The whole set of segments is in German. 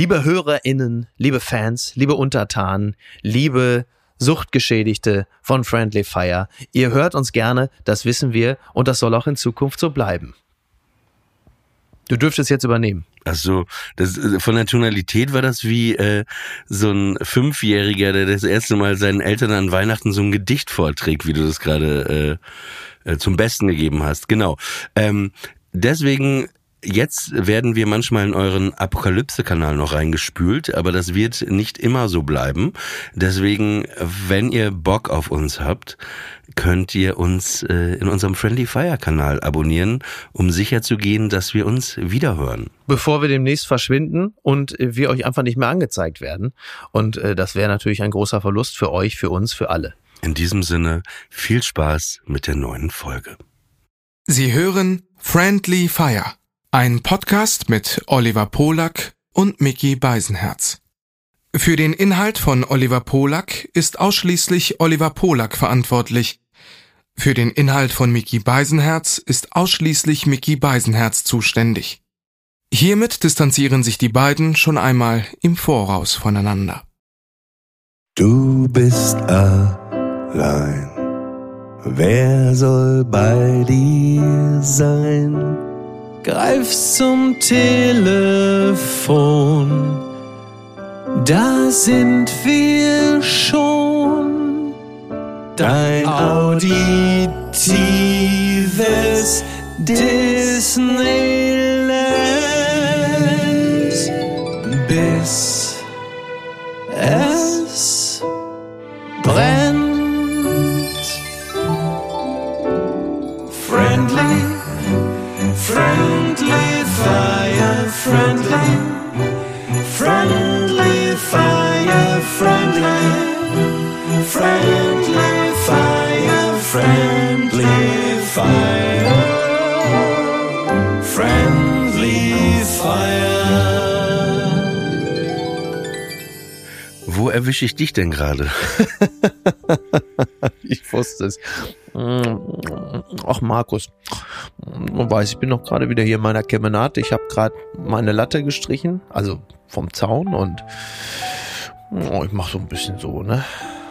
Liebe HörerInnen, liebe Fans, liebe Untertanen, liebe Suchtgeschädigte von Friendly Fire, ihr hört uns gerne, das wissen wir und das soll auch in Zukunft so bleiben. Du dürftest jetzt übernehmen. Also das von der Tonalität war das wie äh, so ein Fünfjähriger, der das erste Mal seinen Eltern an Weihnachten so ein Gedicht vorträgt, wie du das gerade äh, äh, zum Besten gegeben hast. Genau. Ähm, deswegen Jetzt werden wir manchmal in euren Apokalypse-Kanal noch reingespült, aber das wird nicht immer so bleiben. Deswegen, wenn ihr Bock auf uns habt, könnt ihr uns äh, in unserem Friendly Fire Kanal abonnieren, um sicherzugehen, dass wir uns wiederhören. Bevor wir demnächst verschwinden und wir euch einfach nicht mehr angezeigt werden. Und äh, das wäre natürlich ein großer Verlust für euch, für uns, für alle. In diesem Sinne, viel Spaß mit der neuen Folge. Sie hören Friendly Fire ein Podcast mit Oliver Polak und Mickey Beisenherz. Für den Inhalt von Oliver Polak ist ausschließlich Oliver Polak verantwortlich. Für den Inhalt von Mickey Beisenherz ist ausschließlich Mickey Beisenherz zuständig. Hiermit distanzieren sich die beiden schon einmal im Voraus voneinander. Du bist allein. Wer soll bei dir sein? Greifst zum Telefon. Da sind wir schon. Dein auditives Disneyland. Erwische ich dich denn gerade? ich wusste es. Ach, Markus, man weiß, ich bin noch gerade wieder hier in meiner Kemenate. Ich habe gerade meine Latte gestrichen, also vom Zaun und oh, ich mache so ein bisschen so, ne?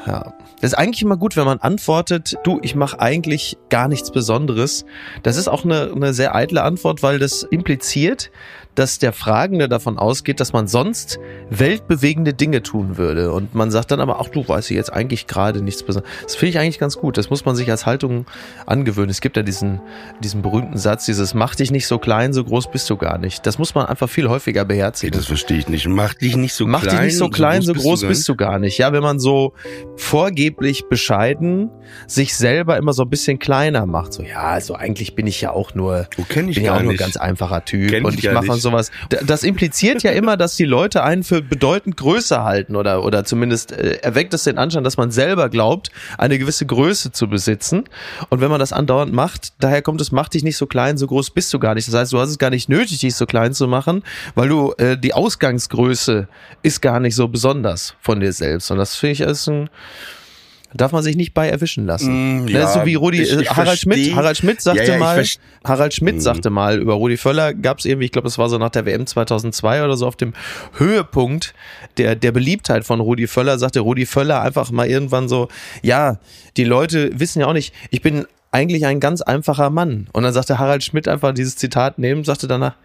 Ja. Das ist eigentlich immer gut, wenn man antwortet, du, ich mache eigentlich gar nichts Besonderes. Das ist auch eine, eine sehr eitle Antwort, weil das impliziert, dass der Fragende davon ausgeht, dass man sonst weltbewegende Dinge tun würde. Und man sagt dann aber, ach du weißt jetzt eigentlich gerade nichts Besonderes. Das finde ich eigentlich ganz gut. Das muss man sich als Haltung angewöhnen. Es gibt ja diesen, diesen berühmten Satz, dieses mach dich nicht so klein, so groß bist du gar nicht. Das muss man einfach viel häufiger beherzigen. Das verstehe ich nicht. Mach dich nicht so mach klein. Mach dich nicht so klein, so groß, so groß bist, du gar nicht. Ja, wenn man so vorgeblich bescheiden sich selber immer so ein bisschen kleiner macht. So, ja, also eigentlich bin ich ja auch nur, oh, ich bin ja auch nur ein ganz einfacher Typ Kenn und ich ich mache nicht. sowas. Das impliziert ja immer, dass die Leute einen für bedeutend größer halten oder, oder zumindest äh, erweckt es den Anschein, dass man selber glaubt, eine gewisse Größe zu besitzen. Und wenn man das andauernd macht, daher kommt es, mach dich nicht so klein, so groß bist du gar nicht. Das heißt, du hast es gar nicht nötig, dich so klein zu machen, weil du äh, die Ausgangsgröße ist gar nicht so besonders von dir selbst. Und das finde ich ist ein Darf man sich nicht bei erwischen lassen. Mm, Ne, ja, ist so wie Rudi, ich- ich Harald Schmidt. Harald Schmidt sagte Ja, ja, mal, Harald Schmidt Mhm. sagte mal über Rudi Völler, gab es irgendwie, ich glaube, das war so nach der WM 2002 oder so auf dem Höhepunkt der, der Beliebtheit von Rudi Völler, sagte Rudi Völler einfach mal irgendwann so, ja, die Leute wissen ja auch nicht, ich bin eigentlich ein ganz einfacher Mann. Und dann sagte Harald Schmidt einfach dieses Zitat nehmen, sagte danach,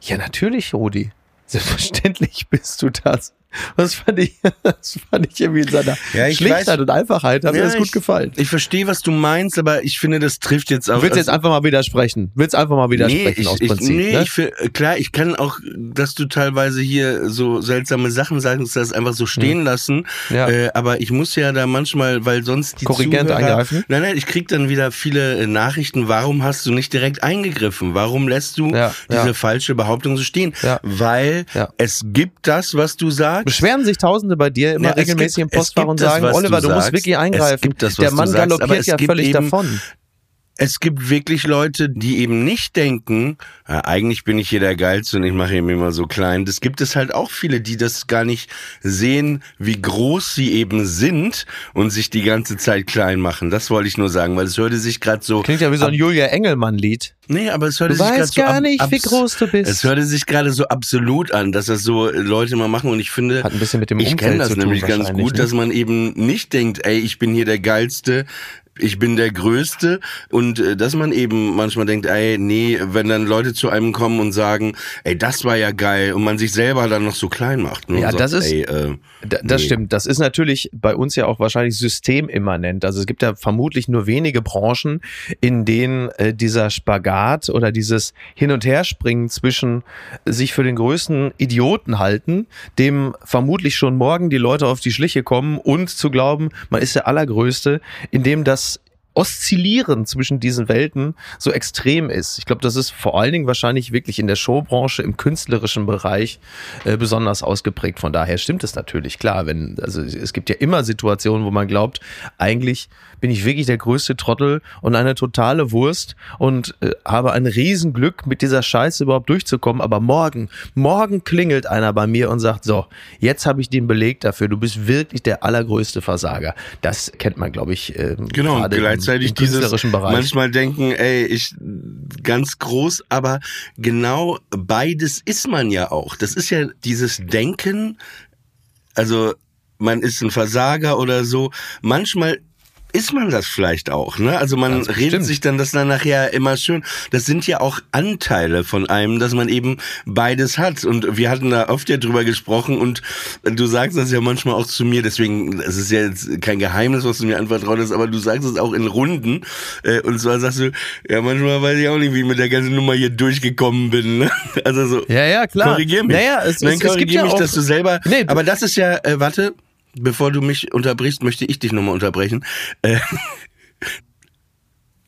ja, natürlich, Rudi. Selbstverständlich bist du das. Das fand ich, das fand ich irgendwie in seiner Ja, ich Schlichtheit weiß- und Einfachheit hat mir Ja, das gut ich- gefallen. Ich verstehe, was du meinst, aber ich finde, das trifft jetzt auch. Du willst jetzt einfach mal widersprechen. Willst einfach mal widersprechen nee, aus ich, Prinzip. nee, ne? ich klar, ich kann auch, dass du teilweise hier so seltsame Sachen sagst, das einfach so stehen lassen. Hm. Ja. Äh, aber ich muss ja da manchmal, weil sonst die Korrigent Zuhörer, eingreifen? Nein, nein, ich krieg dann wieder viele äh, Nachrichten. Warum hast du nicht direkt eingegriffen? Warum lässt du Ja, diese falsche Behauptung so stehen? Ja. Weil es gibt das, was du sagst. Beschweren sich Tausende bei dir immer Ja, regelmäßig gibt- im Postfach und das, sagen, was Oliver, du du, musst sagst. wirklich eingreifen. das, Der Mann sagst, galoppiert ja völlig davon. Es gibt wirklich Leute, die eben nicht denken, ja, eigentlich bin ich hier der Geilste und ich mache ihn immer so klein. Das gibt es halt auch viele, die das gar nicht sehen, wie groß sie eben sind und sich die ganze Zeit klein machen. Das wollte ich nur sagen, weil es hörte sich gerade so. Klingt ja wie so ein Julia Engelmann-Lied. Nee, aber es hörte Du sich gerade so. gar nicht, wie groß du bist. Es hörte sich gerade so absolut an, dass das so Leute mal machen und ich finde. Hat ein bisschen mit dem ich kenne das nämlich ganz gut, ne? dass man eben nicht denkt, ey, ich bin hier der Geilste, ich bin der Größte und äh, dass man eben manchmal denkt, ey, nee, wenn dann Leute zu einem kommen und sagen, ey, das war ja geil und man sich selber dann noch so klein macht. Ne, Ja, und das sagt, ist- Ey, äh, Da- Das Nee. stimmt. Das ist natürlich bei uns ja auch wahrscheinlich systemimmanent. Also es gibt ja vermutlich nur wenige Branchen, in denen äh, dieser Spagat oder dieses Hin- und Herspringen zwischen sich für den größten Idioten halten, dem vermutlich schon morgen die Leute auf die Schliche kommen und zu glauben, man ist der Allergrößte, in dem das Oszillieren zwischen diesen Welten so extrem ist. Ich glaube, das ist vor allen Dingen wahrscheinlich wirklich in der Showbranche, im künstlerischen Bereich äh, besonders ausgeprägt. Von daher stimmt es natürlich, klar. Wenn, also es gibt ja immer Situationen, wo man glaubt, eigentlich bin ich wirklich der größte Trottel und eine totale Wurst und äh, habe ein Riesenglück, mit dieser Scheiße überhaupt durchzukommen. Aber morgen, morgen klingelt einer bei mir und sagt, so, jetzt habe ich den Beleg dafür, du bist wirklich der allergrößte Versager. Das kennt man, glaube ich, ähm, Genau, gerade gleichzeitig im dieses manchmal denken, ey, ich ganz groß, aber genau beides ist man ja auch. Das ist ja dieses Denken, also man ist ein Versager oder so. Manchmal ist man das vielleicht auch, ne? Also man Ganz redet bestimmt. sich dann das dann nachher immer schön. Das sind ja auch Anteile von einem, dass man eben beides hat. Und wir hatten da oft ja drüber gesprochen und du sagst das ja manchmal auch zu mir, deswegen, es ist ja jetzt kein Geheimnis, was du mir anvertraut hast, aber du sagst es auch in Runden. Äh, Und zwar sagst du, ja, manchmal weiß ich auch nicht, wie ich mit der ganzen Nummer hier durchgekommen bin. Ne? Also so. Ja, ja, klar. Korrigier mich. Naja, es, Nein, es, es gibt korrigier ja mich, auch, dass du selber. Nee, aber das ist ja, äh, warte, bevor du mich unterbrichst, möchte ich dich nochmal unterbrechen. Äh,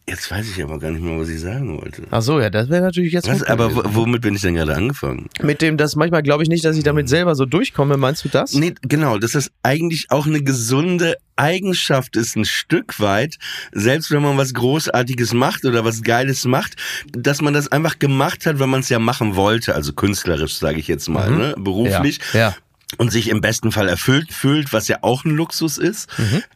jetzt weiß ich aber gar nicht mehr, was ich sagen wollte. Ach so, ja, das wäre natürlich jetzt Was, aber womit bin ich denn gerade angefangen? mit dem, das manchmal glaube ich nicht, dass ich damit selber so durchkomme. Meinst du das? Nee, genau, dass das eigentlich auch eine gesunde Eigenschaft ist, ein Stück weit, selbst wenn man was Großartiges macht oder was Geiles macht, dass man das einfach gemacht hat, weil man es ja machen wollte, also künstlerisch, sage ich jetzt mal, ne, beruflich. Ja, ja. Und sich im besten Fall erfüllt fühlt, was ja auch ein Luxus ist.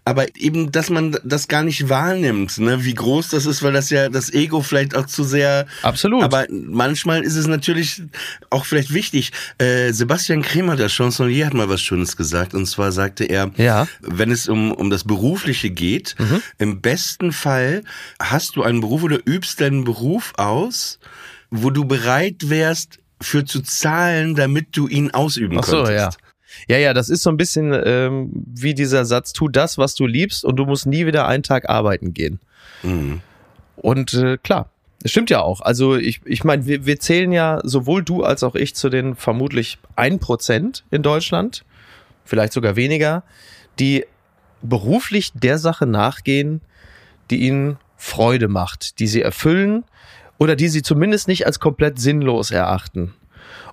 Aber eben, dass man das gar nicht wahrnimmt, ne, wie groß das ist, weil das ja das Ego vielleicht auch zu sehr. Absolut. Aber manchmal ist es natürlich auch vielleicht wichtig. Äh, Sebastian Kremer, der Chansonnier, hat mal was Schönes gesagt. Und zwar sagte er, Ja. wenn es um, um das Berufliche geht, im besten Fall hast du einen Beruf oder übst deinen Beruf aus, wo du bereit wärst, für zu zahlen, damit du ihn ausüben Ach so, konntest. ja. Ja, ja, das ist so ein bisschen ähm, wie dieser Satz, tu das, was du liebst und du musst nie wieder einen Tag arbeiten gehen. Mhm. Und äh, klar, es stimmt ja auch. Also ich, ich meine, wir, wir zählen ja sowohl du als auch ich zu den vermutlich 1% in Deutschland, vielleicht sogar weniger, die beruflich der Sache nachgehen, die ihnen Freude macht, die sie erfüllen oder die sie zumindest nicht als komplett sinnlos erachten.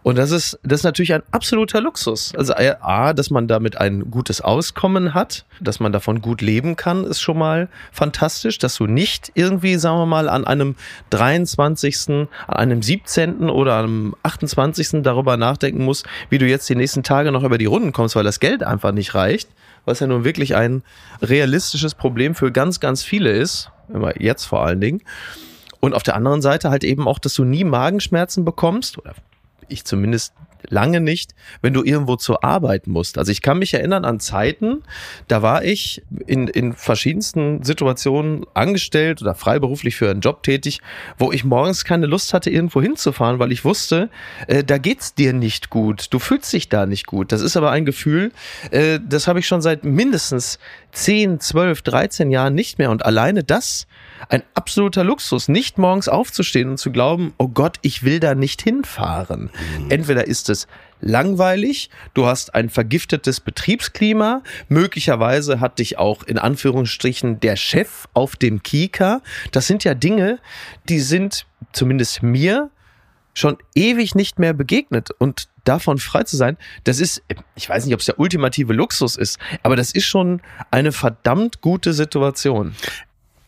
Und das ist, das ist natürlich ein absoluter Luxus. Also A, dass man damit ein gutes Auskommen hat, dass man davon gut leben kann, ist schon mal fantastisch, dass du nicht irgendwie, sagen wir mal, an einem 23., an einem 17. oder einem 28. darüber nachdenken musst, wie du jetzt die nächsten Tage noch über die Runden kommst, weil das Geld einfach nicht reicht, was ja nun wirklich ein realistisches Problem für ganz, ganz viele ist, immer jetzt vor allen Dingen. Und auf der anderen Seite halt eben auch, dass du nie Magenschmerzen bekommst, oder ich zumindest lange nicht, wenn du irgendwo zur Arbeit musst. Also ich kann mich erinnern an Zeiten, da war ich in, in verschiedensten Situationen angestellt oder freiberuflich für einen Job tätig, wo ich morgens keine Lust hatte, irgendwo hinzufahren, weil ich wusste, äh, da geht's dir nicht gut. Du fühlst dich da nicht gut. Das ist aber ein Gefühl, äh, das habe ich schon seit mindestens 10, 12, 13 Jahren nicht mehr. Und alleine das ein absoluter Luxus, nicht morgens aufzustehen und zu glauben, oh Gott, ich will da nicht hinfahren. Entweder ist es langweilig, du hast ein vergiftetes Betriebsklima, möglicherweise hat dich auch in Anführungsstrichen der Chef auf dem Kika. Das sind ja Dinge, die sind zumindest mir schon ewig nicht mehr begegnet und davon frei zu sein, das ist, ich weiß nicht, ob es der ultimative Luxus ist, aber das ist schon eine verdammt gute Situation.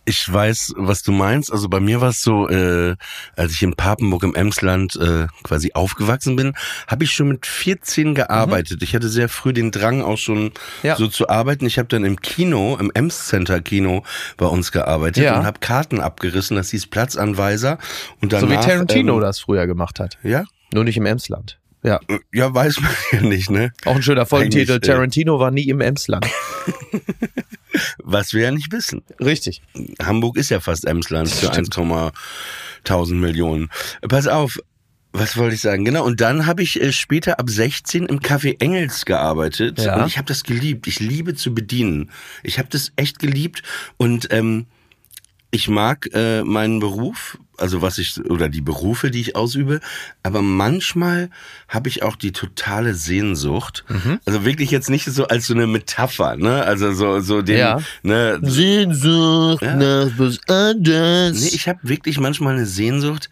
Ich weiß, was du meinst. Also bei mir war es so, äh, als ich in Papenburg im Emsland äh, quasi aufgewachsen bin, habe ich schon mit 14 gearbeitet. Mhm. Ich hatte sehr früh den Drang auch schon ja. so zu arbeiten. Ich habe dann im Kino, im Ems Center Kino bei uns gearbeitet ja. und habe Karten abgerissen. Das hieß Platzanweiser. Und danach, so wie Tarantino ähm, das früher gemacht hat. Ja. Nur nicht im Emsland. Ja. Ja, weiß man ja nicht, ne? Auch ein schöner Folgentitel. Äh, Tarantino war nie im Emsland. Was wir ja nicht wissen. Richtig. Hamburg ist ja fast Emsland für 1,1000 Millionen. Pass auf, was wollte ich sagen? Genau, und dann habe ich äh, später ab 16 im Café Engels gearbeitet ja. und ich habe das geliebt. Ich liebe zu bedienen. Ich habe das echt geliebt und ähm, ich mag äh, meinen Beruf, also was ich oder die Berufe, die ich ausübe, aber manchmal habe ich auch die totale Sehnsucht. Mhm. Also wirklich jetzt nicht so als so eine Metapher, ne? Also so so den ja. ne Sehnsucht ja. nach was anderes. Nee, ich habe wirklich manchmal eine Sehnsucht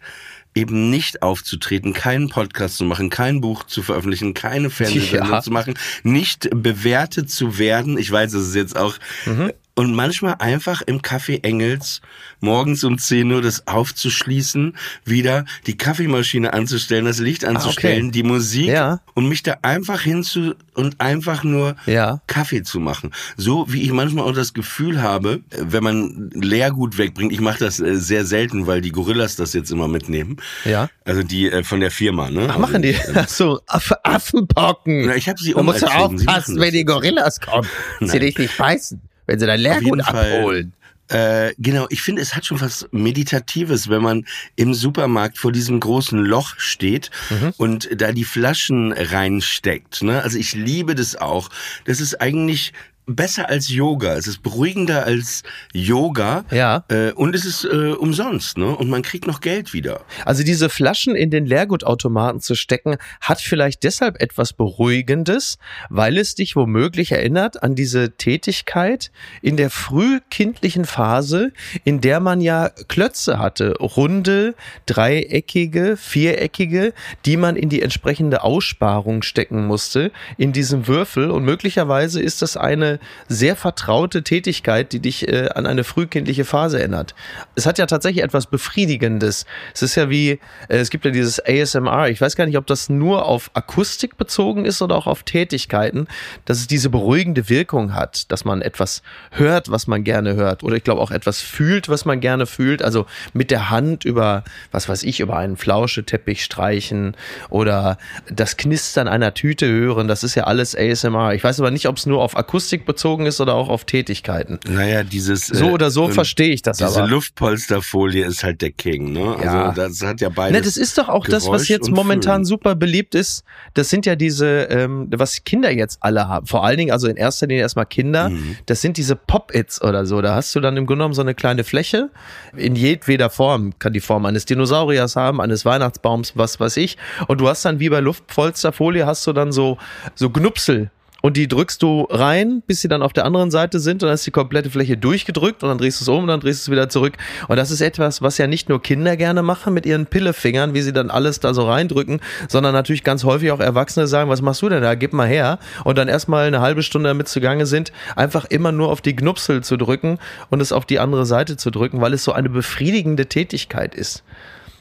eben nicht aufzutreten, keinen Podcast zu machen, kein Buch zu veröffentlichen, keine Fernsehsendung ja. zu machen, nicht bewertet zu werden. Ich weiß, das ist jetzt auch mhm und manchmal einfach im Café Engels morgens um 10 Uhr das aufzuschließen, wieder die Kaffeemaschine anzustellen, das Licht anzustellen, ah, okay. die Musik ja. und mich da einfach hinzu und einfach nur ja. Kaffee zu machen. So wie ich manchmal auch das Gefühl habe, wenn man Leergut wegbringt, ich mache das äh, sehr selten, weil die Gorillas das jetzt immer mitnehmen. Ja. Also die äh, von der Firma, ne? Ach, also, machen die? Äh, Ach so, Aff Affenpocken. Na, ich habe sie Man muss ja aufpassen, wenn die Gorillas kommen. Sie dich nicht beißen wenn sie dein Lehrgut abholen. Äh, genau, ich finde, es hat schon was Meditatives, wenn man im Supermarkt vor diesem großen Loch steht mhm. und da die Flaschen reinsteckt. Ne? Also ich liebe das auch. Das ist eigentlich besser als Yoga. Es ist beruhigender als Yoga. Ja. Äh, und es ist äh, umsonst, ne? Und man kriegt noch Geld wieder. Also diese Flaschen in den Leergutautomaten zu stecken, hat vielleicht deshalb etwas Beruhigendes, weil es dich womöglich erinnert an diese Tätigkeit in der frühkindlichen Phase, in der man ja Klötze hatte, runde, dreieckige, viereckige, die man in die entsprechende Aussparung stecken musste, in diesem Würfel. Und möglicherweise ist das eine sehr vertraute Tätigkeit, die dich äh, an eine frühkindliche Phase erinnert. Es hat ja tatsächlich etwas Befriedigendes. Es ist ja wie, äh, es gibt ja dieses ASMR. Ich weiß gar nicht, ob das nur auf Akustik bezogen ist oder auch auf Tätigkeiten, dass es diese beruhigende Wirkung hat, dass man etwas hört, was man gerne hört. Oder ich glaube auch etwas fühlt, was man gerne fühlt. Also mit der Hand über, was weiß ich, über einen Flauscheteppich streichen oder das Knistern einer Tüte hören. Das ist ja alles ASMR. Ich weiß aber nicht, ob es nur auf Akustik bezogen ist oder auch auf Tätigkeiten. Naja, dieses. So oder so äh, verstehe ich das diese aber. Diese Luftpolsterfolie ist halt der King, ne? Also ja. das hat ja beides. Ne, das ist doch auch Geräusch das, was jetzt momentan Föhn. super beliebt ist. Das sind ja diese, ähm, was Kinder jetzt alle haben. Vor allen Dingen, also in erster Linie erstmal Kinder. Mhm. Das sind diese Pop-Its oder so. Da hast du dann im Grunde genommen so eine kleine Fläche. In jedweder Form kann die Form eines Dinosauriers haben, eines Weihnachtsbaums, was weiß ich. Und du hast dann wie bei Luftpolsterfolie hast du dann so, so Gnupsel und die drückst du rein, bis sie dann auf der anderen Seite sind und dann ist die komplette Fläche durchgedrückt und dann drehst du es um und dann drehst du es wieder zurück. Und das ist etwas, was ja nicht nur Kinder gerne machen mit ihren Pillefingern, wie sie dann alles da so reindrücken, sondern natürlich ganz häufig auch Erwachsene sagen, was machst du denn da? Gib mal her. Und dann erstmal eine halbe Stunde damit zugange sind, einfach immer nur auf die Gnupsel zu drücken und es auf die andere Seite zu drücken, weil es so eine befriedigende Tätigkeit ist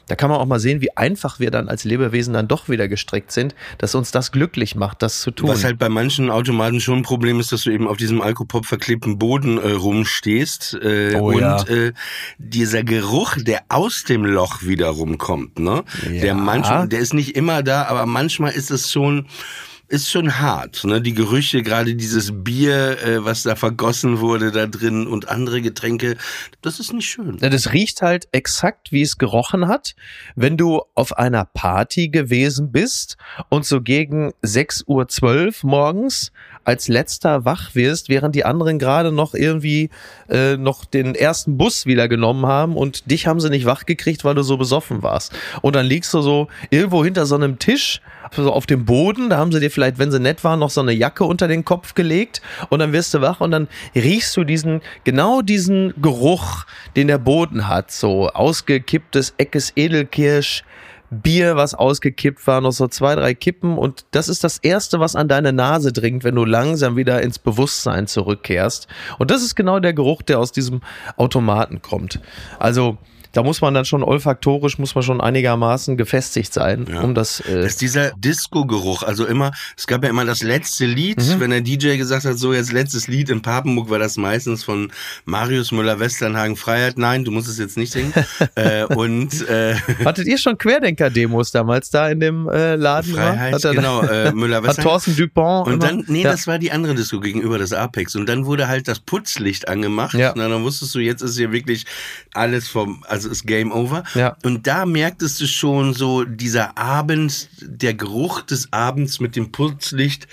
da kann man auch mal sehen, wie einfach wir dann als Lebewesen dann doch wieder gestrickt sind, dass uns das glücklich macht, das zu tun. Was halt bei manchen Automaten schon ein Problem ist, dass du eben auf diesem Alkopop verklebten Boden äh, rumstehst äh, oh, und ja. äh, dieser Geruch, der aus dem Loch wiederum kommt, ne? Ja. Der manchmal, der ist nicht immer da, aber manchmal ist es schon ist schon hart, ne? Die Gerüche, gerade dieses Bier, äh, was da vergossen wurde da drin und andere Getränke, das ist nicht schön. Ja, das riecht halt exakt, wie es gerochen hat, wenn du auf einer Party gewesen bist und so gegen 6.12 Uhr morgens als letzter wach wirst, während die anderen gerade noch irgendwie äh, noch den ersten Bus wieder genommen haben und dich haben sie nicht wach gekriegt, weil du so besoffen warst. Und dann liegst du so irgendwo hinter so einem Tisch, so auf dem Boden, da haben sie dir vielleicht, wenn sie nett waren, noch so eine Jacke unter den Kopf gelegt und dann wirst du wach und dann riechst du diesen, genau diesen Geruch, den der Boden hat, so ausgekipptes Eckes Edelkirsch, Bier, was ausgekippt war, noch so zwei, drei Kippen und das ist das Erste, was an deine Nase dringt, wenn du langsam wieder ins Bewusstsein zurückkehrst. Und das ist genau der Geruch, der aus diesem Automaten kommt. Also da muss man dann schon olfaktorisch, muss man schon einigermaßen gefestigt sein, Ja. um das. Äh, Das ist dieser Disco-Geruch. Also immer, es gab ja immer das letzte Lied, Mhm. wenn der DJ gesagt hat, so jetzt letztes Lied in Papenburg, war das meistens von Marius Müller-Westernhagen Freiheit. Nein, du musst es jetzt nicht singen. äh, und äh, hattet ihr schon Querdenker-Demos damals da in dem äh, Laden? Freiheit, Hat er- genau, äh, Hat Müller-Westernhagen. Thorsten Dupont. Und immer? dann, nee, ja. das war die andere Disco gegenüber des Apex. Und dann wurde halt das Putzlicht angemacht. Ja. Und dann wusstest du, jetzt ist hier wirklich alles vom, also ist Game Over. Ja. Und da merktest du schon so, dieser Abend, der Geruch des Abends mit dem Putzlicht,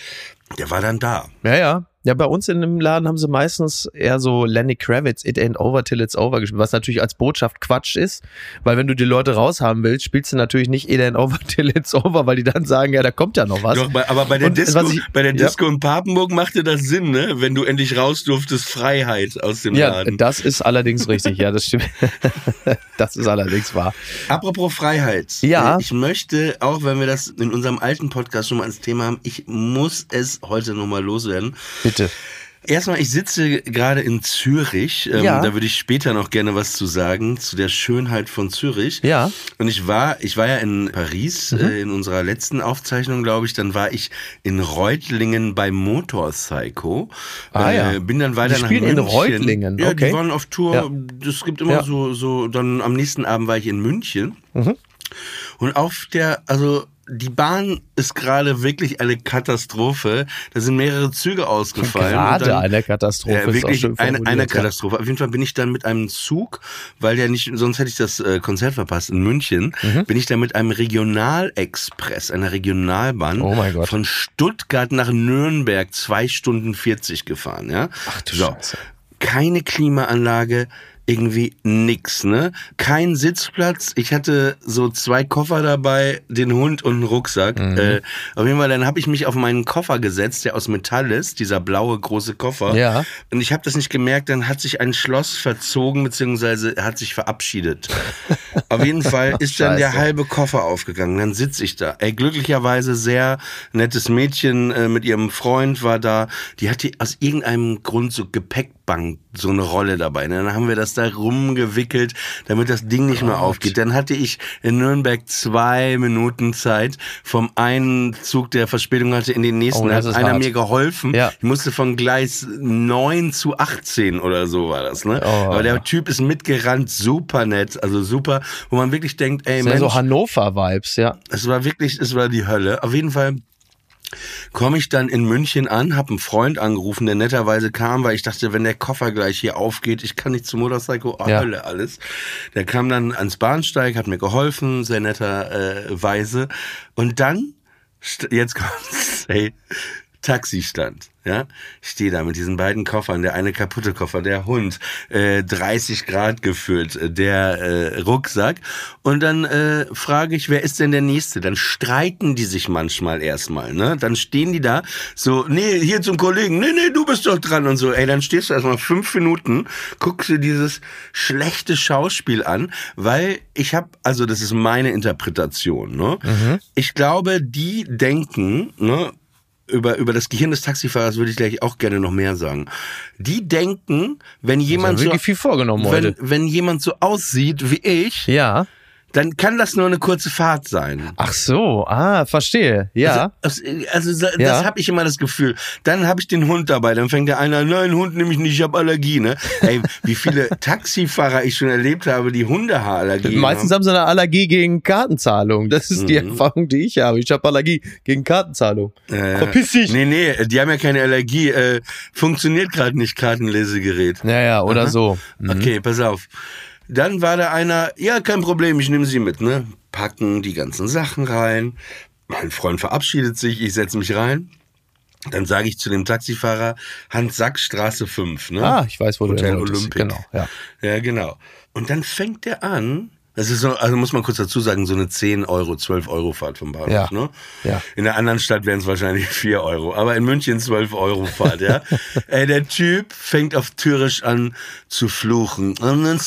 der war dann da. Ja, ja. Ja, bei uns in dem Laden haben sie meistens eher so Lenny Kravitz, It Ain't Over Till It's Over gespielt, was natürlich als Botschaft Quatsch ist, weil wenn du die Leute raushaben willst, spielst du natürlich nicht It Ain't Over Till It's Over, weil die dann sagen, ja, da kommt ja noch was. Doch, aber bei der Und Disco, ich- bei der ja. Disco in Papenburg machte das Sinn, ne? Wenn du endlich raus durftest, Freiheit aus dem Ja, Laden. das ist allerdings richtig, ja, das stimmt. das ist allerdings wahr. Apropos Freiheit. Ja. Äh, Ich möchte, auch wenn wir das in unserem alten Podcast schon mal als Thema haben, ich muss es heute nochmal loswerden. Bitte. Erstmal, ich sitze gerade in Zürich. Ähm, Ja. Da würde ich später noch gerne was zu sagen, zu der Schönheit von Zürich. Ja. Und ich war, ich war ja in Paris Mhm. äh, in unserer letzten Aufzeichnung, glaube ich. Dann war ich in Reutlingen bei Motor Psycho. Ah, ja. Bin dann weiter Die nach spielen in München. Reutlingen, Ja, okay. die waren auf Tour. Ja. Es gibt immer Ja. so, so. Dann am nächsten Abend war ich in München. Mhm. Und auf der, also die Bahn ist gerade wirklich eine Katastrophe. Da sind mehrere Züge ausgefallen. Gerade dann- eine Katastrophe. ja, ist auch wirklich eine, eine ja. Katastrophe. Auf jeden Fall bin ich dann mit einem Zug, weil der nicht, sonst hätte ich das äh, Konzert verpasst in München, Mhm. bin ich dann mit einem Regionalexpress, einer Regionalbahn Oh mein Gott. von Stuttgart nach Nürnberg zwei Stunden 40 gefahren, ja. Ach du so. Scheiße. Keine Klimaanlage, irgendwie nix, ne? Kein Sitzplatz. Ich hatte so zwei Koffer dabei, den Hund und einen Rucksack. Mhm. Äh, auf jeden Fall, dann habe ich mich auf meinen Koffer gesetzt, der aus Metall ist, dieser blaue große Koffer. Ja. Und ich habe das nicht gemerkt, dann hat sich ein Schloss verzogen, beziehungsweise hat sich verabschiedet. Auf jeden Fall ist dann der halbe Koffer aufgegangen. Dann sitze ich da. Ey, glücklicherweise sehr nettes Mädchen äh, mit ihrem Freund war da. Die hatte aus irgendeinem Grund so Gepäckbank, so eine Rolle dabei. Ne? Dann haben wir das da rumgewickelt, damit das Ding nicht mehr aufgeht. Dann hatte ich in Nürnberg zwei Minuten Zeit vom einen Zug, der Verspätung hatte, in den nächsten. Oh, hat einer hart. mir geholfen. Ja. Ich musste von Gleis 9 zu 18 oder so war das. Ne? Oh. Aber der Typ ist mitgerannt, super nett, also super, wo man wirklich denkt, ey, Das sind ja Mensch, so Hannover-Vibes, ja. es war wirklich, es war die Hölle. Auf jeden Fall komme ich dann in München an, habe einen Freund angerufen, der netterweise kam, weil ich dachte, wenn der Koffer gleich hier aufgeht, ich kann nicht zum Motorcycle, oh, Ja. Hölle alles. Der kam dann ans Bahnsteig, hat mir geholfen, sehr netter äh, Weise. Und dann, jetzt kommt's, hey, Taxistand. Ja, ich stehe da mit diesen beiden Koffern, der eine kaputte Koffer, der Hund, äh, 30 Grad gefüllt, äh, der äh, Rucksack. Und dann äh, frage ich, wer ist denn der Nächste? Dann streiten die sich manchmal erstmal, ne? Dann stehen die da, so, nee, hier zum Kollegen, nee, nee, du bist doch dran und so. Ey, dann stehst du erstmal fünf Minuten, guckst dir dieses schlechte Schauspiel an, weil ich habe, also das ist meine Interpretation, ne? Ich glaube, die denken, ne? Über, über das Gehirn des Taxifahrers würde ich gleich auch gerne noch mehr sagen. Die denken, wenn jemand so, viel vorgenommen wenn, heute. wenn jemand so aussieht wie ich, Ja. Dann kann das nur eine kurze Fahrt sein. Ach so, ah, verstehe. Ja. Also, also so- das Ja. habe ich immer das Gefühl. Dann habe ich den Hund dabei, dann fängt der einer, nein, Hund nehme ich nicht, ich habe Allergie. Ne? Ey, wie viele Taxifahrer ich schon erlebt habe, die Hundehaarallergie Meistens haben. haben sie eine Allergie gegen Kartenzahlung. Das ist die Erfahrung, die ich habe. Ich habe Allergie gegen Kartenzahlung. Äh, Verpiss dich. Nee, nee, die haben ja keine Allergie. Äh, funktioniert gerade nicht Kartenlesegerät. Ja, ja, oder so. Mhm. Okay, pass auf. Dann war da einer, ja, kein Problem, ich nehme sie mit, ne? Packen die ganzen Sachen rein. Mein Freund verabschiedet sich, ich setze mich rein. Dann sage ich zu dem Taxifahrer, Hans-Sack-Straße 5, ne? Ah, ich weiß, wo Hotel du. Olympic. Genau, ja. Ja, genau. Und dann fängt er an, Das ist so, also muss man kurz dazu sagen, so eine 10 Euro, 12 Euro Fahrt vom Bahnhof, Ja. ne? Ja. In der anderen Stadt wären es wahrscheinlich 4 Euro, aber in München 12 Euro Fahrt, ja. Ey, der Typ fängt auf Türisch an zu fluchen. Und dann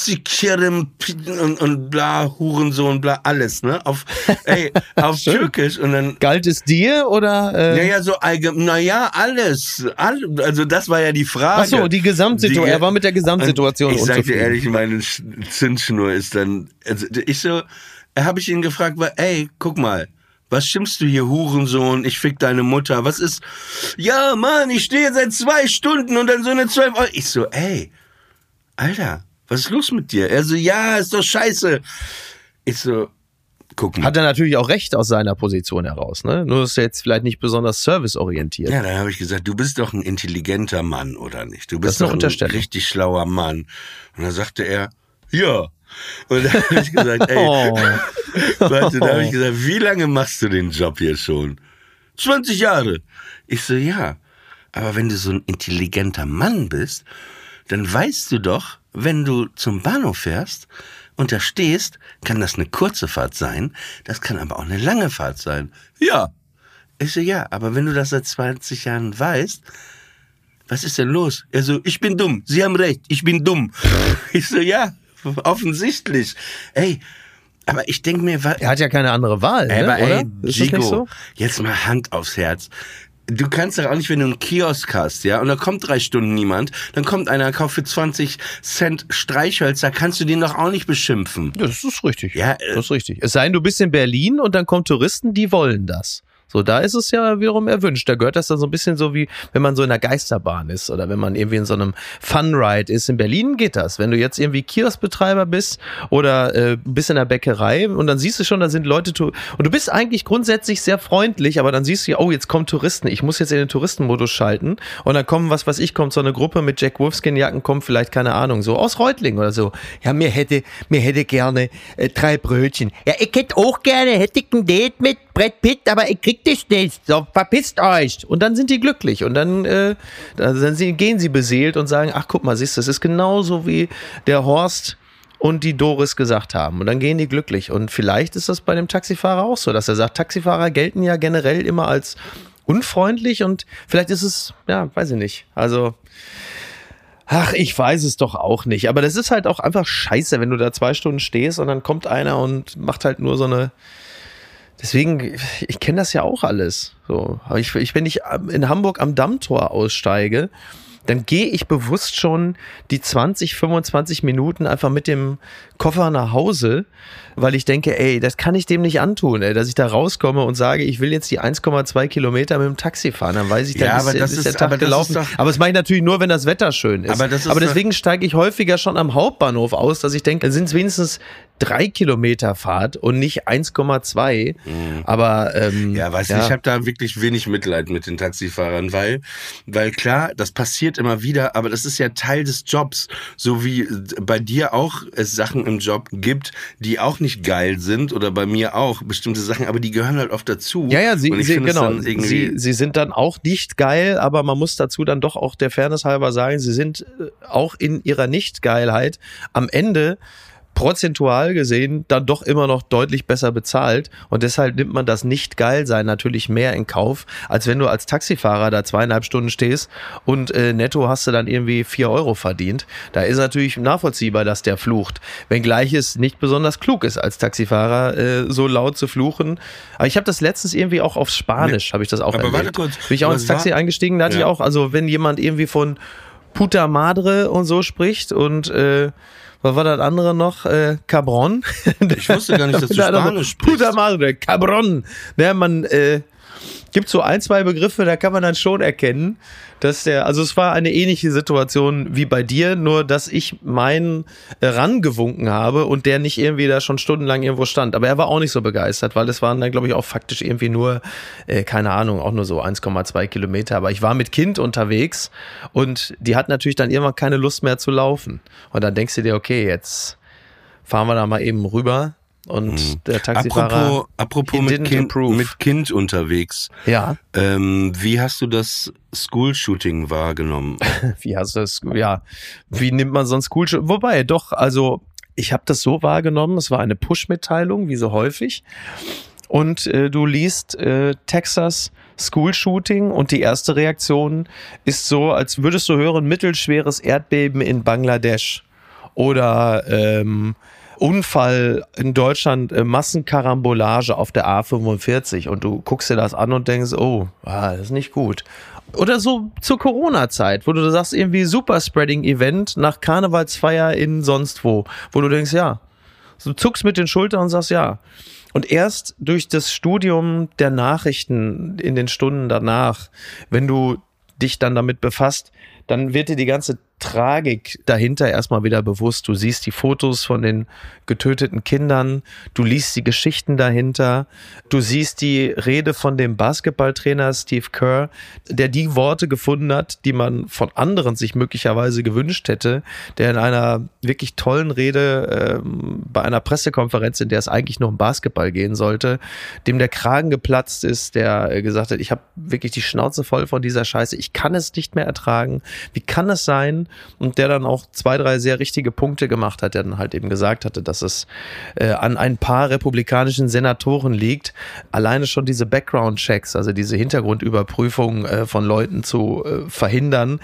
und, und bla, Hurensohn, bla, alles, ne? Auf, ey, auf Türkisch und dann Galt es dir oder? Äh, ja, ja, so allgemein, naja, alles. All, also das war ja die Frage. Ach so, die Gesamtsituation. Er war mit der Gesamtsituation Ich sag dir ehrlich, meine Sch- Zündschnur ist dann, ich so, habe ich ihn gefragt, ey, guck mal, was schimpfst du hier, Hurensohn? Ich fick deine Mutter. Was ist? Ja, Mann, ich stehe seit zwei Stunden und dann so eine zwölf Euro. Ich so, ey, Alter, was ist los mit dir? Er so, ja, ist doch scheiße. Ich so, guck mal. Hat er natürlich auch recht aus seiner Position heraus, ne? Nur ist er jetzt vielleicht nicht besonders serviceorientiert. Ja, dann habe ich gesagt, du bist doch ein intelligenter Mann, oder nicht? Du bist doch ein richtig schlauer Mann. Und dann sagte er, ja. Und dann habe ich gesagt, ey, Oh. warte, dann habe ich gesagt, wie lange machst du den Job hier schon? 20 Jahre. Ich so, ja. Aber wenn du so ein intelligenter Mann bist, dann weißt du doch, wenn du zum Bahnhof fährst und da stehst, kann das eine kurze Fahrt sein, das kann aber auch eine lange Fahrt sein. Ja. Ich so, ja, aber wenn du das seit 20 Jahren weißt, was ist denn los? Er so, ich bin dumm. Sie haben recht, ich bin dumm. Ich so, ja, offensichtlich. Ey, aber ich denk mir, wa- Er hat ja keine andere Wahl, Ey, ne? aber oder? ey, das Gigo, so? jetzt mal Hand aufs Herz. Du kannst doch auch nicht, wenn du einen Kiosk hast, ja, und da kommt drei Stunden niemand, dann kommt einer, kauft für 20 Cent Streichhölzer, kannst du den doch auch nicht beschimpfen. Ja, das ist richtig. Ja, äh, das ist richtig. Es sei denn, du bist in Berlin und dann kommen Touristen, die wollen das. So, da ist es ja wiederum erwünscht. Da gehört das dann so ein bisschen so wie, wenn man so in einer Geisterbahn ist oder wenn man irgendwie in so einem Fun-Ride ist. In Berlin geht das. Wenn du jetzt irgendwie Kioskbetreiber bist oder äh, bist in der Bäckerei und dann siehst du schon, da sind Leute und du bist eigentlich grundsätzlich sehr freundlich, aber dann siehst du ja, oh, jetzt kommen Touristen. Ich muss jetzt in den Touristenmodus schalten und dann kommen, was weiß ich, kommt so eine Gruppe mit Jack Wolfskin-Jacken, kommt vielleicht, keine Ahnung, so aus Reutlingen oder so. Ja, mir hätte, mir hätte gerne äh, drei Brötchen. Ja, ich hätte auch gerne, hätte ich ein Date mit Brett Pitt, aber ich krieg das nicht. So, verpisst euch. Und dann sind die glücklich und dann, äh, dann gehen sie beseelt und sagen, ach guck mal, siehst du, das ist genauso wie der Horst und die Doris gesagt haben. Und dann gehen die glücklich. Und vielleicht ist das bei dem Taxifahrer auch so, dass er sagt, Taxifahrer gelten ja generell immer als unfreundlich und vielleicht ist es, ja, weiß ich nicht. Also, ach, ich weiß es doch auch nicht. Aber das ist halt auch einfach scheiße, wenn du da zwei Stunden stehst und dann kommt einer und macht halt nur so eine, Deswegen, ich kenne das ja auch alles. So, ich, ich, wenn ich in Hamburg am Dammtor aussteige, dann gehe ich bewusst schon die 20, 25 Minuten einfach mit dem Koffer nach Hause, weil ich denke, ey, das kann ich dem nicht antun, ey, dass ich da rauskomme und sage, ich will jetzt die 1,2 Kilometer mit dem Taxi fahren. Dann weiß ich, dann Ja, ist, das ist der ist- Tag aber gelaufen. ist doch- aber das mache ich natürlich nur, wenn das Wetter schön ist. Aber ist aber deswegen steige ich häufiger schon am Hauptbahnhof aus, dass ich denke, dann sind es wenigstens drei Kilometer Fahrt und nicht 1,2. Aber ähm, Mhm. Ja, weißt du, ich habe da wirklich wenig Mitleid mit den Taxifahrern, weil, weil klar, das passiert immer wieder, aber das ist ja Teil des Jobs, so wie bei dir auch es Sachen im Job gibt, die auch nicht geil sind oder bei mir auch bestimmte Sachen, aber die gehören halt oft dazu. Ja, ja, sie, sie genau. Sie, sie sind dann auch nicht geil, aber man muss dazu dann doch auch der Fairness halber sagen, sie sind äh, auch in ihrer Nicht-Geilheit am Ende prozentual gesehen dann doch immer noch deutlich besser bezahlt und deshalb nimmt man das nicht geil sein natürlich mehr in Kauf, als wenn du als Taxifahrer da zweieinhalb Stunden stehst und äh, netto hast du dann irgendwie vier Euro verdient. Da ist natürlich nachvollziehbar, dass der flucht, wenngleich es nicht besonders klug ist als Taxifahrer äh, so laut zu fluchen. Aber ich habe das letztens irgendwie auch auf Spanisch, habe ich das auch Aber warte erlebt. kurz, Bin ich auch ins Taxi war- eingestiegen, da hatte Ja. ich auch, also wenn jemand irgendwie von Puta Madre und so spricht und äh, was war das andere noch? Äh, Cabron. Ich wusste gar nicht, dass du Spanisch sprichst. Puta Madre, Cabron. Ne, man äh, gibt so ein, zwei Begriffe, da kann man dann schon erkennen, dass der, also es war eine ähnliche Situation wie bei dir, nur dass ich meinen rangewunken habe und der nicht irgendwie da schon stundenlang irgendwo stand. Aber er war auch nicht so begeistert, weil es waren dann, glaube ich, auch faktisch irgendwie nur, äh, keine Ahnung, auch nur so 1,2 Kilometer. Aber ich war mit Kind unterwegs und die hat natürlich dann irgendwann keine Lust mehr zu laufen. Und dann denkst du dir, okay, jetzt fahren wir da mal eben rüber. Und der Taxifahrer. Mhm. Apropos, apropos mit, kind, mit Kind unterwegs. ja, Ähm, wie hast du das School-Shooting wahrgenommen? wie hast du das? Ja, wie nimmt man sonst cool? Wobei, doch, also ich habe das so wahrgenommen, es war eine Push-Mitteilung, wie so häufig. Und äh, du liest äh, Texas School Shooting und die erste Reaktion ist so, als würdest du hören, mittelschweres Erdbeben in Bangladesch oder ähm, Unfall in Deutschland, äh, Massenkarambolage auf der A45 und du guckst dir das an und denkst, oh, ah, das ist nicht gut. Oder so zur Corona-Zeit, wo du sagst, irgendwie Superspreading-Event nach Karnevalsfeier in sonst wo, wo du denkst, ja, du zuckst mit den Schultern und sagst, ja. Und erst durch das Studium der Nachrichten in den Stunden danach, wenn du dich dann damit befasst, dann wird dir die ganze Tragik dahinter erstmal wieder bewusst. Du siehst die Fotos von den getöteten Kindern, du liest die Geschichten dahinter, du siehst die Rede von dem Basketballtrainer Steve Kerr, der die Worte gefunden hat, die man von anderen sich möglicherweise gewünscht hätte, der in einer wirklich tollen Rede ähm, bei einer Pressekonferenz, in der es eigentlich nur um Basketball gehen sollte, dem der Kragen geplatzt ist, der gesagt hat, ich habe wirklich die Schnauze voll von dieser Scheiße, ich kann es nicht mehr ertragen. Wie kann es sein, und der dann auch zwei, drei sehr richtige Punkte gemacht hat, der dann halt eben gesagt hatte, dass es äh, an ein paar republikanischen Senatoren liegt, alleine schon diese Background-Checks, also diese Hintergrundüberprüfung äh, von Leuten zu äh, verhindern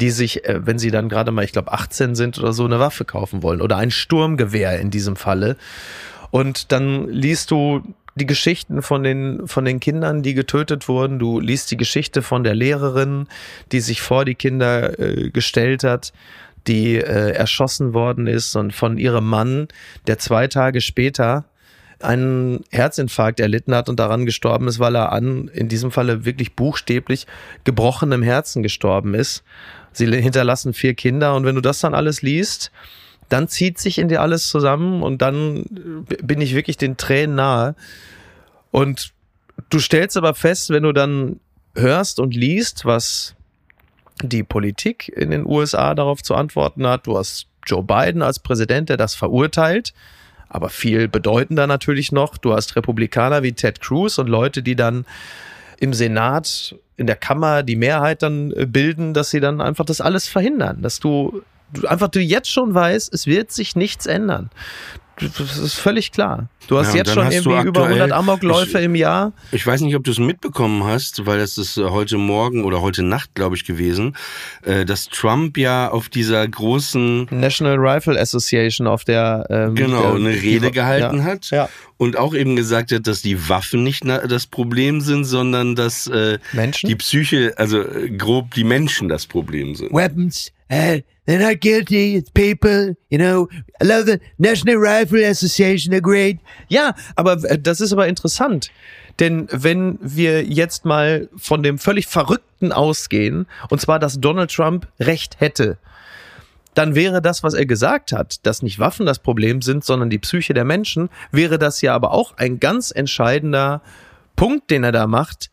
die sich, äh, wenn sie dann gerade mal, ich glaube, 18 sind oder so, eine Waffe kaufen wollen oder ein Sturmgewehr in diesem Falle. Und dann liest du die Geschichten von den, von den Kindern, die getötet wurden. Du liest die Geschichte von der Lehrerin, die sich vor die Kinder äh, gestellt hat, die äh, erschossen worden ist und von ihrem Mann, der zwei Tage später einen Herzinfarkt erlitten hat und daran gestorben ist, weil er an, in diesem Falle wirklich buchstäblich gebrochenem Herzen gestorben ist. Sie hinterlassen vier Kinder und wenn du das dann alles liest, dann zieht sich in dir alles zusammen und dann bin ich wirklich den Tränen nahe. Und du stellst aber fest, wenn du dann hörst und liest, was die Politik in den USA darauf zu antworten hat, du hast Joe Biden als Präsident, der das verurteilt, aber viel bedeutender natürlich noch, du hast Republikaner wie Ted Cruz und Leute, die dann im Senat, in der Kammer die Mehrheit dann bilden, dass sie dann einfach das alles verhindern, dass du du einfach du jetzt schon weißt, es wird sich nichts ändern. Das ist völlig klar. Du hast ja, jetzt schon hast irgendwie über 100 Amokläufe ich, im Jahr. Ich weiß nicht, ob du es mitbekommen hast, weil das ist äh, heute Morgen oder heute Nacht, glaube ich, gewesen, äh, dass Trump ja auf dieser großen National Rifle Association auf der ähm, genau eine Rede gehalten ja, hat ja. und auch eben gesagt hat, dass die Waffen nicht das Problem sind, sondern dass äh, Menschen? die Psyche, also äh, grob die Menschen das Problem sind. Weapons uh, they're not guilty. It's people, you know. I love the National Rifle Association. They're great. Ja, aber äh, das ist aber interessant. Denn wenn wir jetzt mal von dem völlig Verrückten ausgehen, und zwar, dass Donald Trump Recht hätte, dann wäre das, was er gesagt hat, dass nicht Waffen das Problem sind, sondern die Psyche der Menschen, wäre das ja aber auch ein ganz entscheidender Punkt, den er da macht,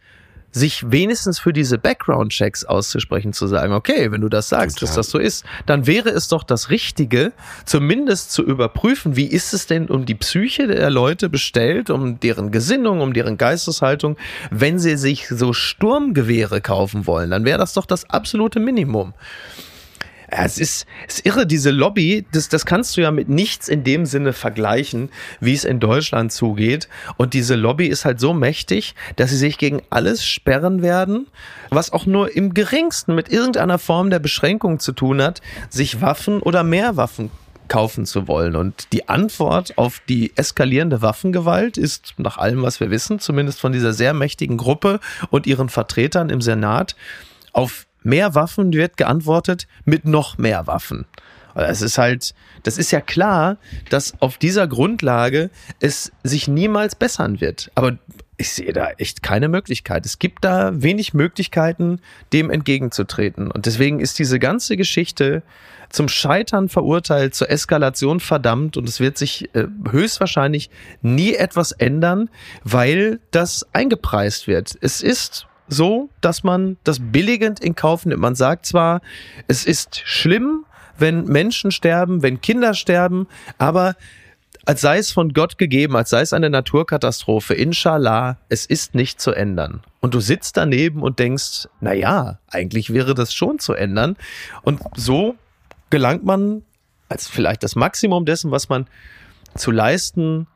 sich wenigstens für diese Background-Checks auszusprechen, zu sagen, okay, wenn du das sagst, dass das so ist, dann wäre es doch das Richtige, zumindest zu überprüfen, wie ist es denn um die Psyche der Leute bestellt, um deren Gesinnung, um deren Geisteshaltung, wenn sie sich so Sturmgewehre kaufen wollen, dann wäre das doch das absolute Minimum. Ja, es ist, ist irre, diese Lobby, das, das kannst du ja mit nichts in dem Sinne vergleichen, wie es in Deutschland zugeht. Und diese Lobby ist halt so mächtig, dass sie sich gegen alles sperren werden, was auch nur im geringsten mit irgendeiner Form der Beschränkung zu tun hat, sich Waffen oder mehr Waffen kaufen zu wollen. Und die Antwort auf die eskalierende Waffengewalt ist, nach allem, was wir wissen, zumindest von dieser sehr mächtigen Gruppe und ihren Vertretern im Senat, auf mehr Waffen wird geantwortet mit noch mehr Waffen. Es ist halt, das ist ja klar, dass auf dieser Grundlage es sich niemals bessern wird. Aber ich sehe da echt keine Möglichkeit. Es gibt da wenig Möglichkeiten, dem entgegenzutreten. Und deswegen ist diese ganze Geschichte zum Scheitern verurteilt, zur Eskalation verdammt und es wird sich äh, höchstwahrscheinlich nie etwas ändern, weil das eingepreist wird. Es ist so, dass man das billigend in Kauf nimmt. Man sagt zwar, es ist schlimm, wenn Menschen sterben, wenn Kinder sterben, aber als sei es von Gott gegeben, als sei es eine Naturkatastrophe, inshallah, es ist nicht zu ändern. Und du sitzt daneben und denkst, na ja, eigentlich wäre das schon zu ändern. Und so gelangt man als vielleicht das Maximum dessen, was man zu leisten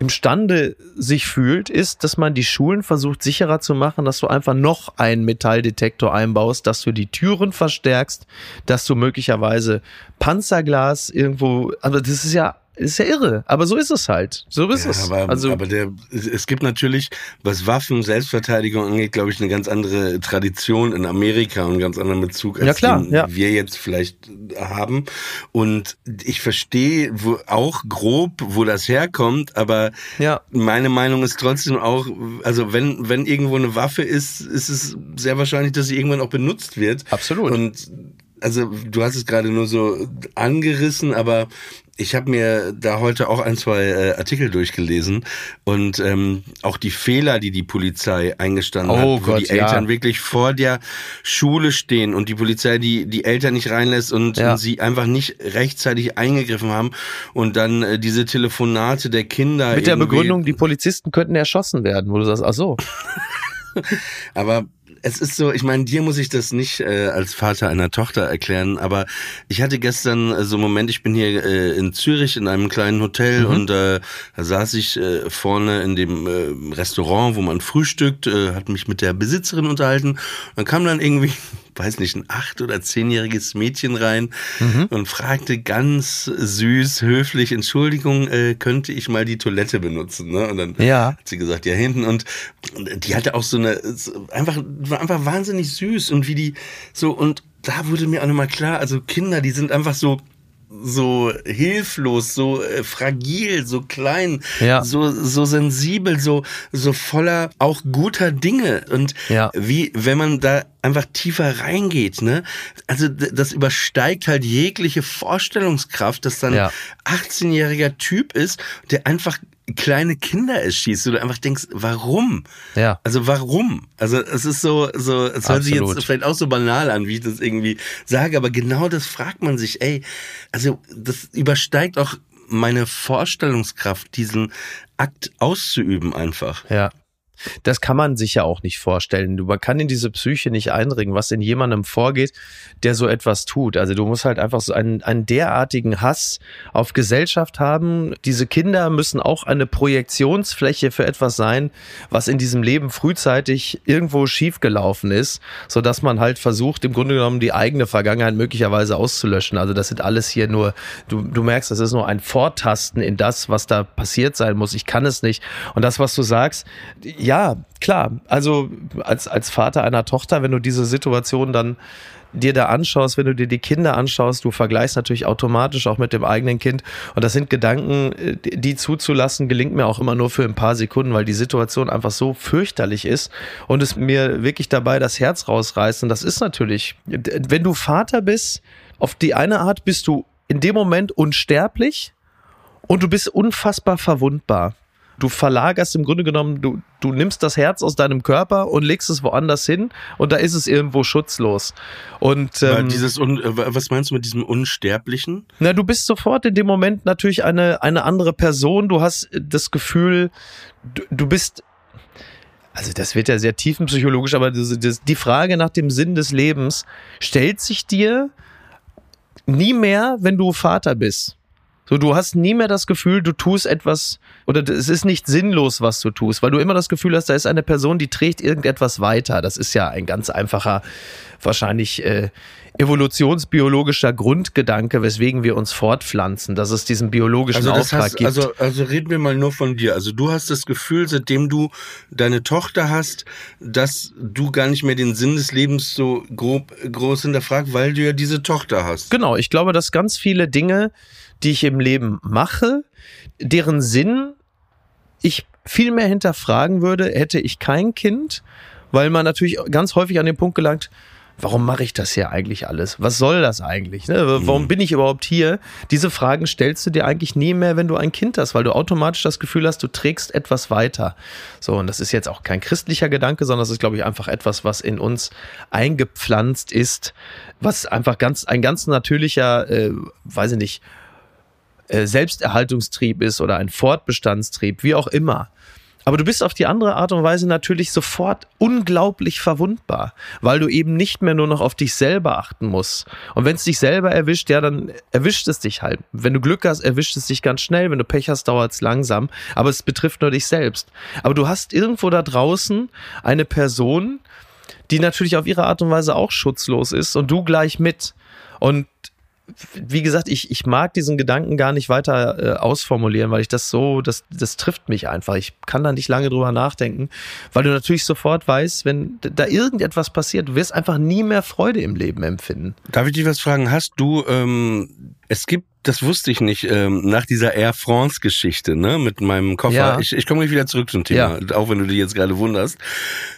imstande sich fühlt, ist, dass man die Schulen versucht sicherer zu machen, dass du einfach noch einen Metalldetektor einbaust, dass du die Türen verstärkst, dass du möglicherweise Panzerglas irgendwo, also das ist ja ist ja irre, aber so ist es halt. So ist ja, es. Aber, also, aber der, es gibt natürlich, was Waffen, Selbstverteidigung angeht, glaube ich, eine ganz andere Tradition in Amerika und einen ganz anderen Bezug, als ja, klar, den ja. wir jetzt vielleicht haben. Und ich verstehe wo, auch grob, wo das herkommt, aber ja. meine Meinung ist trotzdem auch, also wenn, wenn irgendwo eine Waffe ist, ist es sehr wahrscheinlich, dass sie irgendwann auch benutzt wird. Absolut. Und also du hast es gerade nur so angerissen, aber ich habe mir da heute auch ein, zwei äh, Artikel durchgelesen und ähm, auch die Fehler, die die Polizei eingestanden oh hat, wo Gott, die Eltern ja. wirklich vor der Schule stehen und die Polizei die die Eltern nicht reinlässt und, Ja. und sie einfach nicht rechtzeitig eingegriffen haben und dann äh, diese Telefonate der Kinder mit der Begründung, die Polizisten könnten erschossen werden, wo du sagst, ach so. Aber es ist so, ich meine, dir muss ich das nicht äh, als Vater einer Tochter erklären, aber ich hatte gestern äh, so einen Moment, ich bin hier äh, in Zürich in einem kleinen Hotel und äh, da saß ich äh, vorne in dem äh, Restaurant, wo man frühstückt, äh, hat mich mit der Besitzerin unterhalten. Dann kam dann irgendwie, weiß nicht, ein acht- oder zehnjähriges Mädchen rein und fragte ganz süß, höflich, Entschuldigung, äh, könnte ich mal die Toilette benutzen? Ne? Und dann Ja. hat sie gesagt, ja hinten und die hatte auch so eine einfach war einfach wahnsinnig süß und wie die so und da wurde mir auch nochmal klar, also Kinder, die sind einfach so so hilflos, so äh, fragil, so klein, Ja. so so sensibel, so so voller auch guter Dinge und Ja. wie wenn man da einfach tiefer reingeht, ne? Also das übersteigt halt jegliche Vorstellungskraft, dass dann Ja. 18-jähriger Typ ist, der einfach kleine Kinder erschießt, wo du einfach denkst, warum? Ja. Also warum? Also es ist so, so, es hört sich jetzt vielleicht auch so banal an, wie ich das irgendwie sage, aber genau das fragt man sich, ey, also das übersteigt auch meine Vorstellungskraft, diesen Akt auszuüben einfach. Ja. Das kann man sich ja auch nicht vorstellen. Man kann in diese Psyche nicht eindringen, was in jemandem vorgeht, der so etwas tut. Also du musst halt einfach so einen, einen derartigen Hass auf Gesellschaft haben. Diese Kinder müssen auch eine Projektionsfläche für etwas sein, was in diesem Leben frühzeitig irgendwo schiefgelaufen ist, so dass man halt versucht, im Grunde genommen die eigene Vergangenheit möglicherweise auszulöschen. Also das sind alles hier nur, du, du merkst, das ist nur ein Vortasten in das, was da passiert sein muss. Ich kann es nicht. Und das, was du sagst, ja, klar. Also als, als Vater einer Tochter, wenn du diese Situation dann dir da anschaust, wenn du dir die Kinder anschaust, du vergleichst natürlich automatisch auch mit dem eigenen Kind. Und das sind Gedanken, äh, die zuzulassen, gelingt mir auch immer nur für ein paar Sekunden, weil die Situation einfach so fürchterlich ist und es mir wirklich dabei das Herz rausreißt. Und das ist natürlich, wenn du Vater bist, auf die eine Art bist du in dem Moment unsterblich und du bist unfassbar verwundbar. Du verlagerst im Grunde genommen, du, du nimmst das Herz aus deinem Körper und legst es woanders hin und da ist es irgendwo schutzlos. Und ähm, dieses, Un äh, was meinst du mit diesem Unsterblichen? na, du bist sofort in dem Moment natürlich eine, eine andere Person. Du hast das Gefühl, du, du bist. Also das wird ja sehr tiefenpsychologisch, aber das, das, die Frage nach dem Sinn des Lebens stellt sich dir nie mehr, wenn du Vater bist. So, du hast nie mehr das Gefühl, du tust etwas oder es ist nicht sinnlos, was du tust, weil du immer das Gefühl hast, da ist eine Person, die trägt irgendetwas weiter. Das ist ja ein ganz einfacher, wahrscheinlich äh, evolutionsbiologischer Grundgedanke, weswegen wir uns fortpflanzen, dass es diesen biologischen Also Auftrag heißt, gibt. also, also reden wir mal nur von dir. Also du hast das Gefühl, seitdem du deine Tochter hast, dass du gar nicht mehr den Sinn des Lebens so grob, groß hinterfragst, weil du ja diese Tochter hast. Genau, ich glaube, dass ganz viele Dinge, die ich im Leben mache, deren Sinn ich viel mehr hinterfragen würde, hätte ich kein Kind, weil man natürlich ganz häufig an den Punkt gelangt, warum mache ich das hier eigentlich alles? Was soll das eigentlich? Ne? Warum bin ich überhaupt hier? Diese Fragen stellst du dir eigentlich nie mehr, wenn du ein Kind hast, weil du automatisch das Gefühl hast, du trägst etwas weiter. So, und das ist jetzt auch kein christlicher Gedanke, sondern das ist, glaube ich, einfach etwas, was in uns eingepflanzt ist, was einfach ganz, ein ganz natürlicher, äh, weiß ich nicht, äh, Selbsterhaltungstrieb ist oder ein Fortbestandstrieb, wie auch immer. Aber du bist auf die andere Art und Weise natürlich sofort unglaublich verwundbar, weil du eben nicht mehr nur noch auf dich selber achten musst. Und wenn es dich selber erwischt, ja, dann erwischt es dich halt. Wenn du Glück hast, erwischt es dich ganz schnell. Wenn du Pech hast, dauert es langsam. Aber es betrifft nur dich selbst. Aber du hast irgendwo da draußen eine Person, die natürlich auf ihre Art und Weise auch schutzlos ist und du gleich mit. Und wie gesagt, ich, ich mag diesen Gedanken gar nicht weiter äh, ausformulieren, weil ich das so, das, das trifft mich einfach. Ich kann da nicht lange drüber nachdenken, weil du natürlich sofort weißt, wenn da irgendetwas passiert, du wirst einfach nie mehr Freude im Leben empfinden. Darf ich dich was fragen? Hast du, ähm, es gibt das wusste ich nicht, ähm, nach dieser Air France-Geschichte, ne, mit meinem Koffer. Ja. Ich, ich komme wieder zurück zum Thema, ja. auch wenn du dich jetzt gerade wunderst.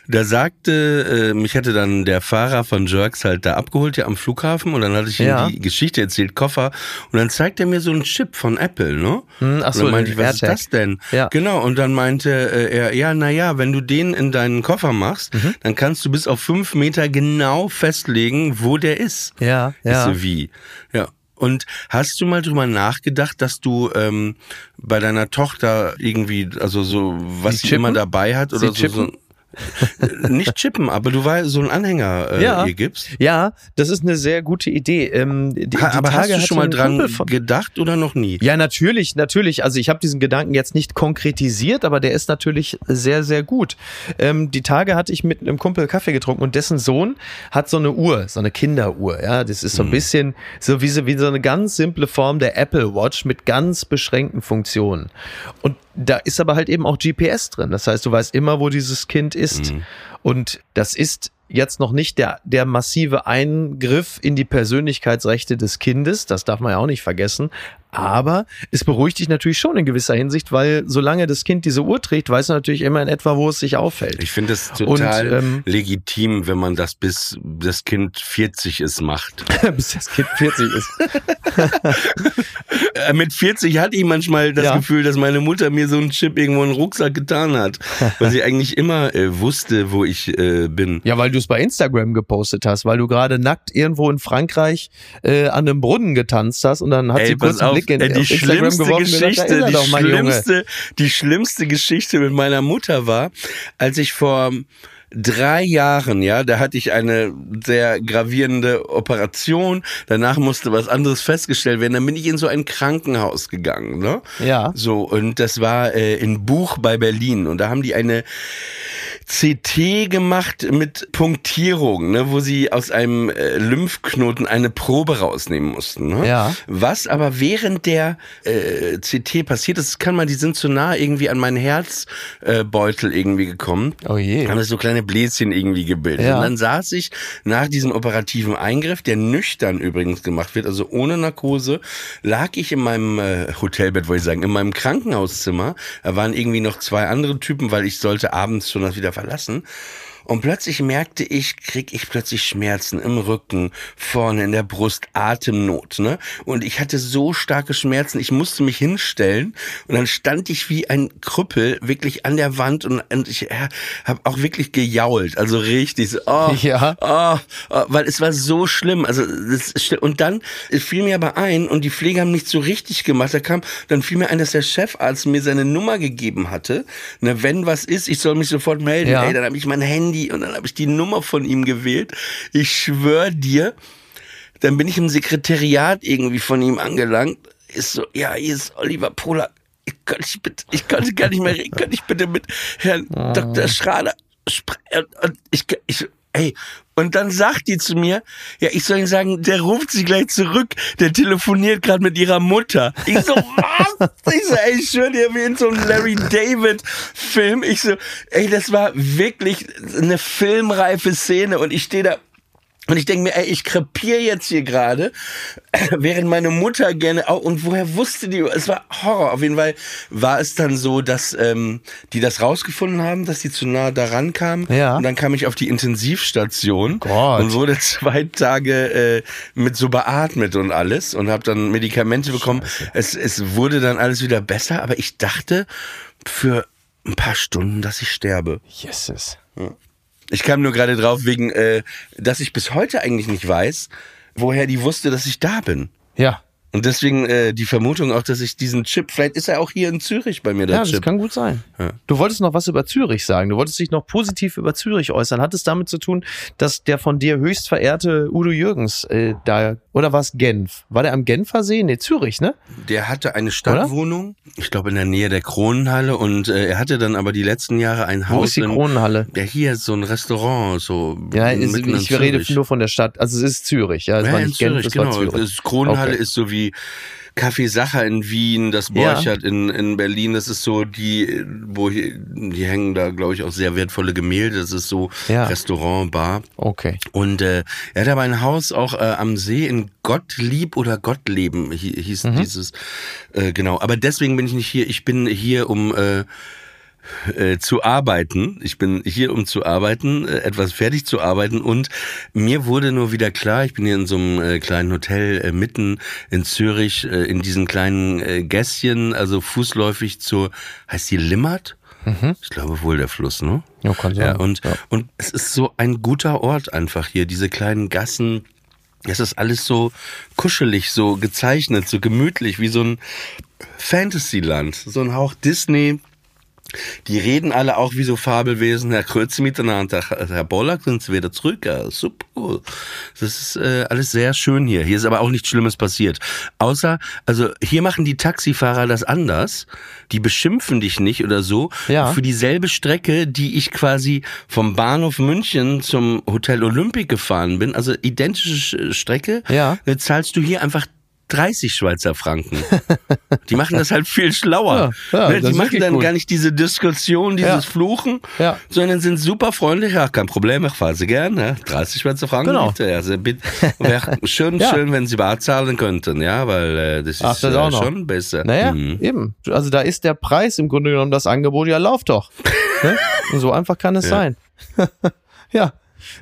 Da sagte, äh, mich hatte dann der Fahrer von Jerks halt da abgeholt, ja, am Flughafen, und dann hatte ich ja. ihm die Geschichte erzählt, Koffer, und dann zeigt er mir so einen Chip von Apple, ne? Hm, ach so, und dann meinte ich, was ist das denn? Ja. Genau, und dann meinte äh, er, ja, na ja, wenn du den in deinen Koffer machst, mhm. dann kannst du bis auf fünf Meter genau festlegen, wo der ist. Ja, ja. Ist so wie. Ja. Und hast du mal drüber nachgedacht, dass du ähm, bei deiner Tochter irgendwie, also so, was sie, sie immer dabei hat oder sie so, so nicht chippen, aber du weißt, so einen Anhänger äh, ja. ihr gibst. Ja, das ist eine sehr gute Idee. Ähm, die, ha, aber Tage hast du schon mal dran gedacht oder noch nie? Ja, natürlich, natürlich. Also ich habe diesen Gedanken jetzt nicht konkretisiert, aber der ist natürlich sehr, sehr gut. Ähm, die Tage hatte ich mit einem Kumpel Kaffee getrunken und dessen Sohn hat so eine Uhr, so eine Kinderuhr. Ja, das ist so ein hm. bisschen so wie, so wie so eine ganz simple Form der Apple Watch mit ganz beschränkten Funktionen. Und da ist aber halt eben auch GPS drin. Das heißt, du weißt immer, wo dieses Kind ist. Mhm. Und das ist jetzt noch nicht der, der massive Eingriff in die Persönlichkeitsrechte des Kindes. Das darf man ja auch nicht vergessen. Aber es beruhigt dich natürlich schon in gewisser Hinsicht, weil solange das Kind diese Uhr trägt, weiß man natürlich immer in etwa, wo es sich aufhält. Ich finde es total Und, ähm, legitim, wenn man das bis das Kind 40 ist macht. bis das Kind 40 ist. Äh, mit 40 hatte ich manchmal das ja. Gefühl, dass meine Mutter mir so einen Chip irgendwo in den Rucksack getan hat, weil sie eigentlich immer äh, wusste, wo ich äh, bin. Ja, weil du es bei Instagram gepostet hast, weil du gerade nackt irgendwo in Frankreich äh, an einem Brunnen getanzt hast und dann hat Ey, sie kurz einen Blick in äh, die auf schlimmste geworfen, Geschichte, gesagt, die schlimmste, die schlimmste Geschichte mit meiner Mutter war, als ich vor drei Jahren, ja, da hatte ich eine sehr gravierende Operation. Danach musste was anderes festgestellt werden. Dann bin ich in so ein Krankenhaus gegangen, ne? Ja. So und das war äh, in Buch bei Berlin und da haben die eine CT gemacht mit Punktierung, ne, wo sie aus einem äh, Lymphknoten eine Probe rausnehmen mussten. Ne? Ja. Was aber während der äh, CT passiert ist, kann man, die sind zu nah irgendwie an meinen Herzbeutel äh, irgendwie gekommen. Oh je. Haben so kleine Bläschen irgendwie gebildet. Ja. Und dann saß ich nach diesem operativen Eingriff, der nüchtern übrigens gemacht wird, also ohne Narkose, lag ich in meinem äh, Hotelbett, wollte ich sagen, in meinem Krankenhauszimmer. Da waren irgendwie noch zwei andere Typen, weil ich sollte abends schon wieder verlassen. Und plötzlich merkte ich, krieg ich plötzlich Schmerzen im Rücken, vorne in der Brust, Atemnot, ne? Und ich hatte so starke Schmerzen, ich musste mich hinstellen und dann stand ich wie ein Krüppel wirklich an der Wand und, und ich äh, habe auch wirklich gejault, also richtig so, oh, ja. oh, oh, weil es war so schlimm, also das, und dann fiel mir aber ein und die Pfleger haben nicht so richtig gemacht, da kam, dann fiel mir ein, dass der Chefarzt mir seine Nummer gegeben hatte, ne, wenn was ist, ich soll mich sofort melden, ja. ey, dann habe ich mein Handy Handy und dann habe ich die Nummer von ihm gewählt. Ich schwör dir, dann bin ich im Sekretariat irgendwie von ihm angelangt. Ist so, ja, hier ist Oliver Pola. Ich kann nicht bitte, ich kann gar nicht mehr reden. Kann ich bitte mit Herrn oh. Dr. Schrader sprechen? Ich, ich, ey, und dann sagt die zu mir, ja, ich soll Ihnen sagen, der ruft sie gleich zurück, der telefoniert gerade mit ihrer Mutter. Ich so, was? Ich so, ey, schwör dir, wie in so einem Larry David Film. Ich so, ey, das war wirklich eine filmreife Szene und ich stehe da und ich denke mir, ey, ich krepiere jetzt hier gerade, während meine Mutter gerne auch, und woher wusste die, es war Horror. Auf jeden Fall war es dann so, dass ähm, die das rausgefunden haben, dass die zu nah daran kamen. Ja. Und dann kam ich auf die Intensivstation Gott. und wurde zwei Tage äh, mit so beatmet und alles und habe dann Medikamente bekommen. Es, es wurde dann alles wieder besser, aber ich dachte für ein paar Stunden, dass ich sterbe. Jesus. Ja. Ich kam nur gerade drauf, wegen, äh, dass ich bis heute eigentlich nicht weiß, woher die wusste, dass ich da bin. Ja. Und deswegen äh, die Vermutung auch, dass ich diesen Chip, vielleicht ist er auch hier in Zürich bei mir, der Ja, Chip. das kann gut sein. Ja. Du wolltest noch was über Zürich sagen. Du wolltest dich noch positiv über Zürich äußern. Hat es damit zu tun, dass der von dir höchst verehrte Udo Jürgens äh, da, oder war es Genf? War der am Genfer See? Nee, Zürich, ne? Der hatte eine Stadtwohnung, ich glaube in der Nähe der Kronenhalle und äh, er hatte dann aber die letzten Jahre ein Wo Haus ist die in, Kronenhalle? Ja, hier ist so ein Restaurant, so Ja, ist, ich rede nur von der Stadt. Also es ist Zürich, ja. Es ja, war nicht Genf, Zürich, es war genau. Zürich. Kronenhalle Okay. ist so wie Café Sacher in Wien, das Ja. Borchardt in, in Berlin, das ist so die, wo hier, die hängen da, glaube ich, auch sehr wertvolle Gemälde. Das ist so Ja. Restaurant, Bar. Okay. Und äh, er hat aber ein Haus auch äh, am See in Gottlieb oder Gottleben hi- hieß Mhm. dieses äh, genau. Aber deswegen bin ich nicht hier. Ich bin hier, um äh, äh, zu arbeiten. Ich bin hier, um zu arbeiten, äh, etwas fertig zu arbeiten. Und mir wurde nur wieder klar, ich bin hier in so einem äh, kleinen Hotel äh, mitten in Zürich, äh, in diesen kleinen äh, Gässchen, also fußläufig zur, heißt die Limmert? Ich glaube wohl der Fluss, ne? Ja, kann sein. Ja, und, Ja. und es ist so ein guter Ort einfach hier, diese kleinen Gassen. Es ist alles so kuschelig, so gezeichnet, so gemütlich, wie so ein Fantasyland, so ein Hauch Disney. Die reden alle auch wie so Fabelwesen, Herr Krötze miteinander, Herr Bollack sind sie wieder zurück, ja, super cool. Das ist äh, alles sehr schön hier. Hier ist aber auch nichts Schlimmes passiert. Außer, also hier machen die Taxifahrer das anders. Die beschimpfen dich nicht oder so. Ja. Für dieselbe Strecke, die ich quasi vom Bahnhof München zum Hotel Olympic gefahren bin, also identische Sch- Strecke, Ja. äh, zahlst du hier einfach 30 Schweizer Franken. Die machen das halt viel schlauer. Ja, ja, Ne, die machen dann gut. gar nicht diese Diskussion, dieses Ja. Fluchen, sondern sind super freundlich. Ja, kein Problem, ich fahre Sie gern. Ja. 30 Schweizer Franken Genau. bitte. Also, bitte. Wäre schön, schön, wenn Sie bar zahlen könnten, ja, weil äh, das ist Ach, das äh, schon besser. Naja, Mhm. eben. Also da ist der Preis im Grunde genommen das Angebot, ja, lauf doch. ne? So einfach kann es sein. ja.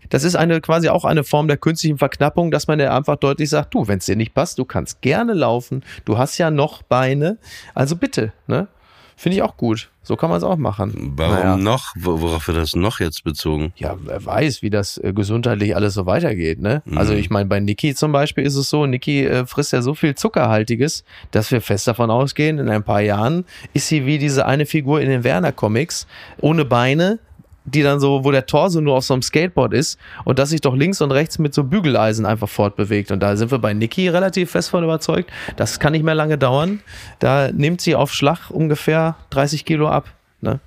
Das ist eine quasi auch eine Form der künstlichen Verknappung, dass man ja einfach deutlich sagt, du, wenn es dir nicht passt, du kannst gerne laufen, du hast ja noch Beine, also bitte, ne? Finde ich auch gut. So kann man es auch machen. Warum Naja. noch? Wo- Worauf wird das noch jetzt bezogen? Ja, wer weiß, wie das äh, gesundheitlich alles so weitergeht, ne? Also Mhm. ich meine, bei Niki zum Beispiel ist es so, Niki äh, frisst ja so viel Zuckerhaltiges, dass wir fest davon ausgehen, in ein paar Jahren ist sie wie diese eine Figur in den Werner-Comics, ohne Beine, die dann so, wo der Torso nur auf so einem Skateboard ist und das sich doch links und rechts mit so Bügeleisen einfach fortbewegt. Und da sind wir bei Niki relativ fest von überzeugt, das kann nicht mehr lange dauern. Da nimmt sie auf Schlag ungefähr 30 Kilo ab. Ne?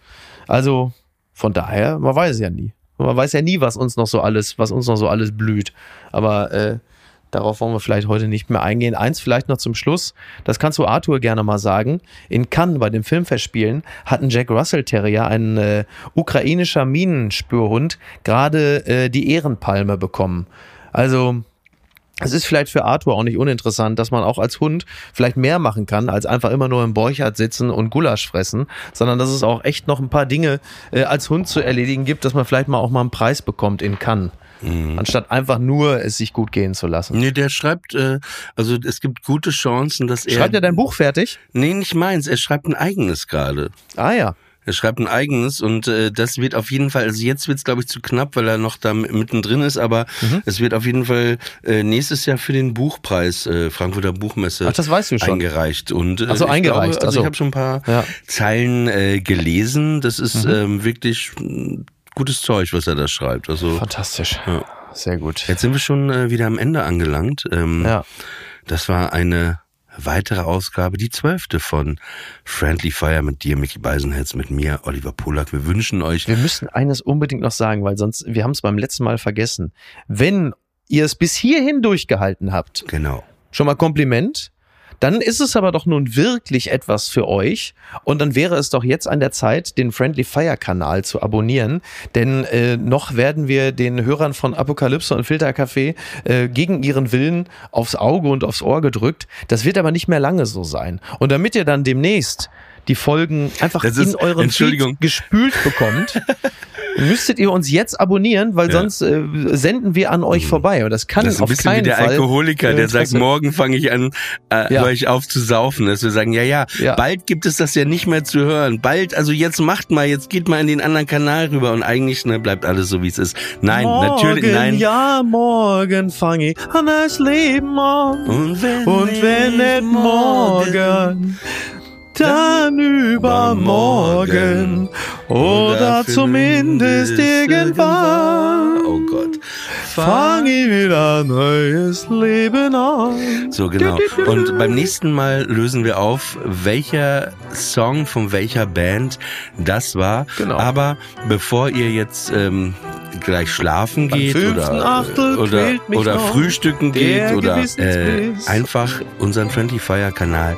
Also von daher, man weiß es ja nie. Man weiß ja nie, was uns noch so alles, was uns noch so alles blüht. Aber äh, darauf wollen wir vielleicht heute nicht mehr eingehen. Eins vielleicht noch zum Schluss. Das kannst du Arthur gerne mal sagen. In Cannes bei den Filmfestspielen hat ein Jack Russell Terrier, ein äh, ukrainischer Minenspürhund, gerade äh, die Ehrenpalme bekommen. Also es ist vielleicht für Arthur auch nicht uninteressant, dass man auch als Hund vielleicht mehr machen kann, als einfach immer nur im Borchardt sitzen und Gulasch fressen, sondern dass es auch echt noch ein paar Dinge äh, als Hund zu erledigen gibt, dass man vielleicht mal auch mal einen Preis bekommt in Cannes. Anstatt einfach nur es sich gut gehen zu lassen. Nee, der schreibt, äh, also es gibt gute Chancen, dass er. Schreibt er dein Buch fertig? Nee, nicht meins. Er schreibt ein eigenes gerade. Ah ja. Er schreibt ein eigenes und äh, das wird auf jeden Fall, also jetzt wird's glaube ich zu knapp, weil er noch da mittendrin ist, aber Mhm. es wird auf jeden Fall äh, nächstes Jahr für den Buchpreis äh, Frankfurter Buchmesse Ach, das weißt du schon. eingereicht. Und, äh, Ach so, eingereicht, Glaube, also ach so. ich habe schon ein paar Ja. Mhm. Zeilen äh, gelesen. Das ist ähm, wirklich gutes Zeug, was er da schreibt. Also Fantastisch. Ja. Sehr gut. jetzt sind wir schon äh, wieder am Ende angelangt. Ähm, Ja. Das war eine weitere Ausgabe, die zwölfte von Friendly Fire mit dir, Mickey Beisenherz, mit mir, Oliver Polak. Wir wünschen euch Wir müssen eines unbedingt noch sagen, weil sonst, wir haben es beim letzten Mal vergessen. Wenn ihr es bis hierhin durchgehalten habt, Genau. schon mal Kompliment. Dann ist es aber doch nun wirklich etwas für euch und dann wäre es doch jetzt an der Zeit, den Friendly Fire Kanal zu abonnieren, denn äh, noch werden wir den Hörern von Apokalypse und Filtercafé äh, gegen ihren Willen aufs Auge und aufs Ohr gedrückt. Das wird aber nicht mehr lange so sein. Und damit ihr dann demnächst die Folgen einfach ist- in euren. Feed gespült bekommt, müsstet ihr uns jetzt abonnieren, weil Ja. sonst äh, senden wir an euch vorbei. Und das kann Das ist ein auf bisschen wie keinen der Fall. Alkoholiker, der sagt, morgen fange ich an, äh, Ja. höre ich auf zu saufen. Dass wir sagen, ja, ja, Ja. bald gibt es das ja nicht mehr zu hören. Bald, also jetzt macht mal, jetzt geht mal in den anderen Kanal rüber und eigentlich ne, bleibt alles so, wie es ist. Nein, morgen, natürlich, nein. Ja, morgen fange ich an das Leben an. Und wenn, Und wenn nicht morgen, dann übermorgen oder zumindest irgendwann Oh Gott. fange ich wieder ein neues Leben an. So genau. Und beim nächsten Mal lösen wir auf, welcher Song von welcher Band das war. Genau. Aber bevor ihr jetzt ähm, gleich schlafen Beim geht oder oder, oder frühstücken geht oder äh, einfach unseren Friendly Fire Kanal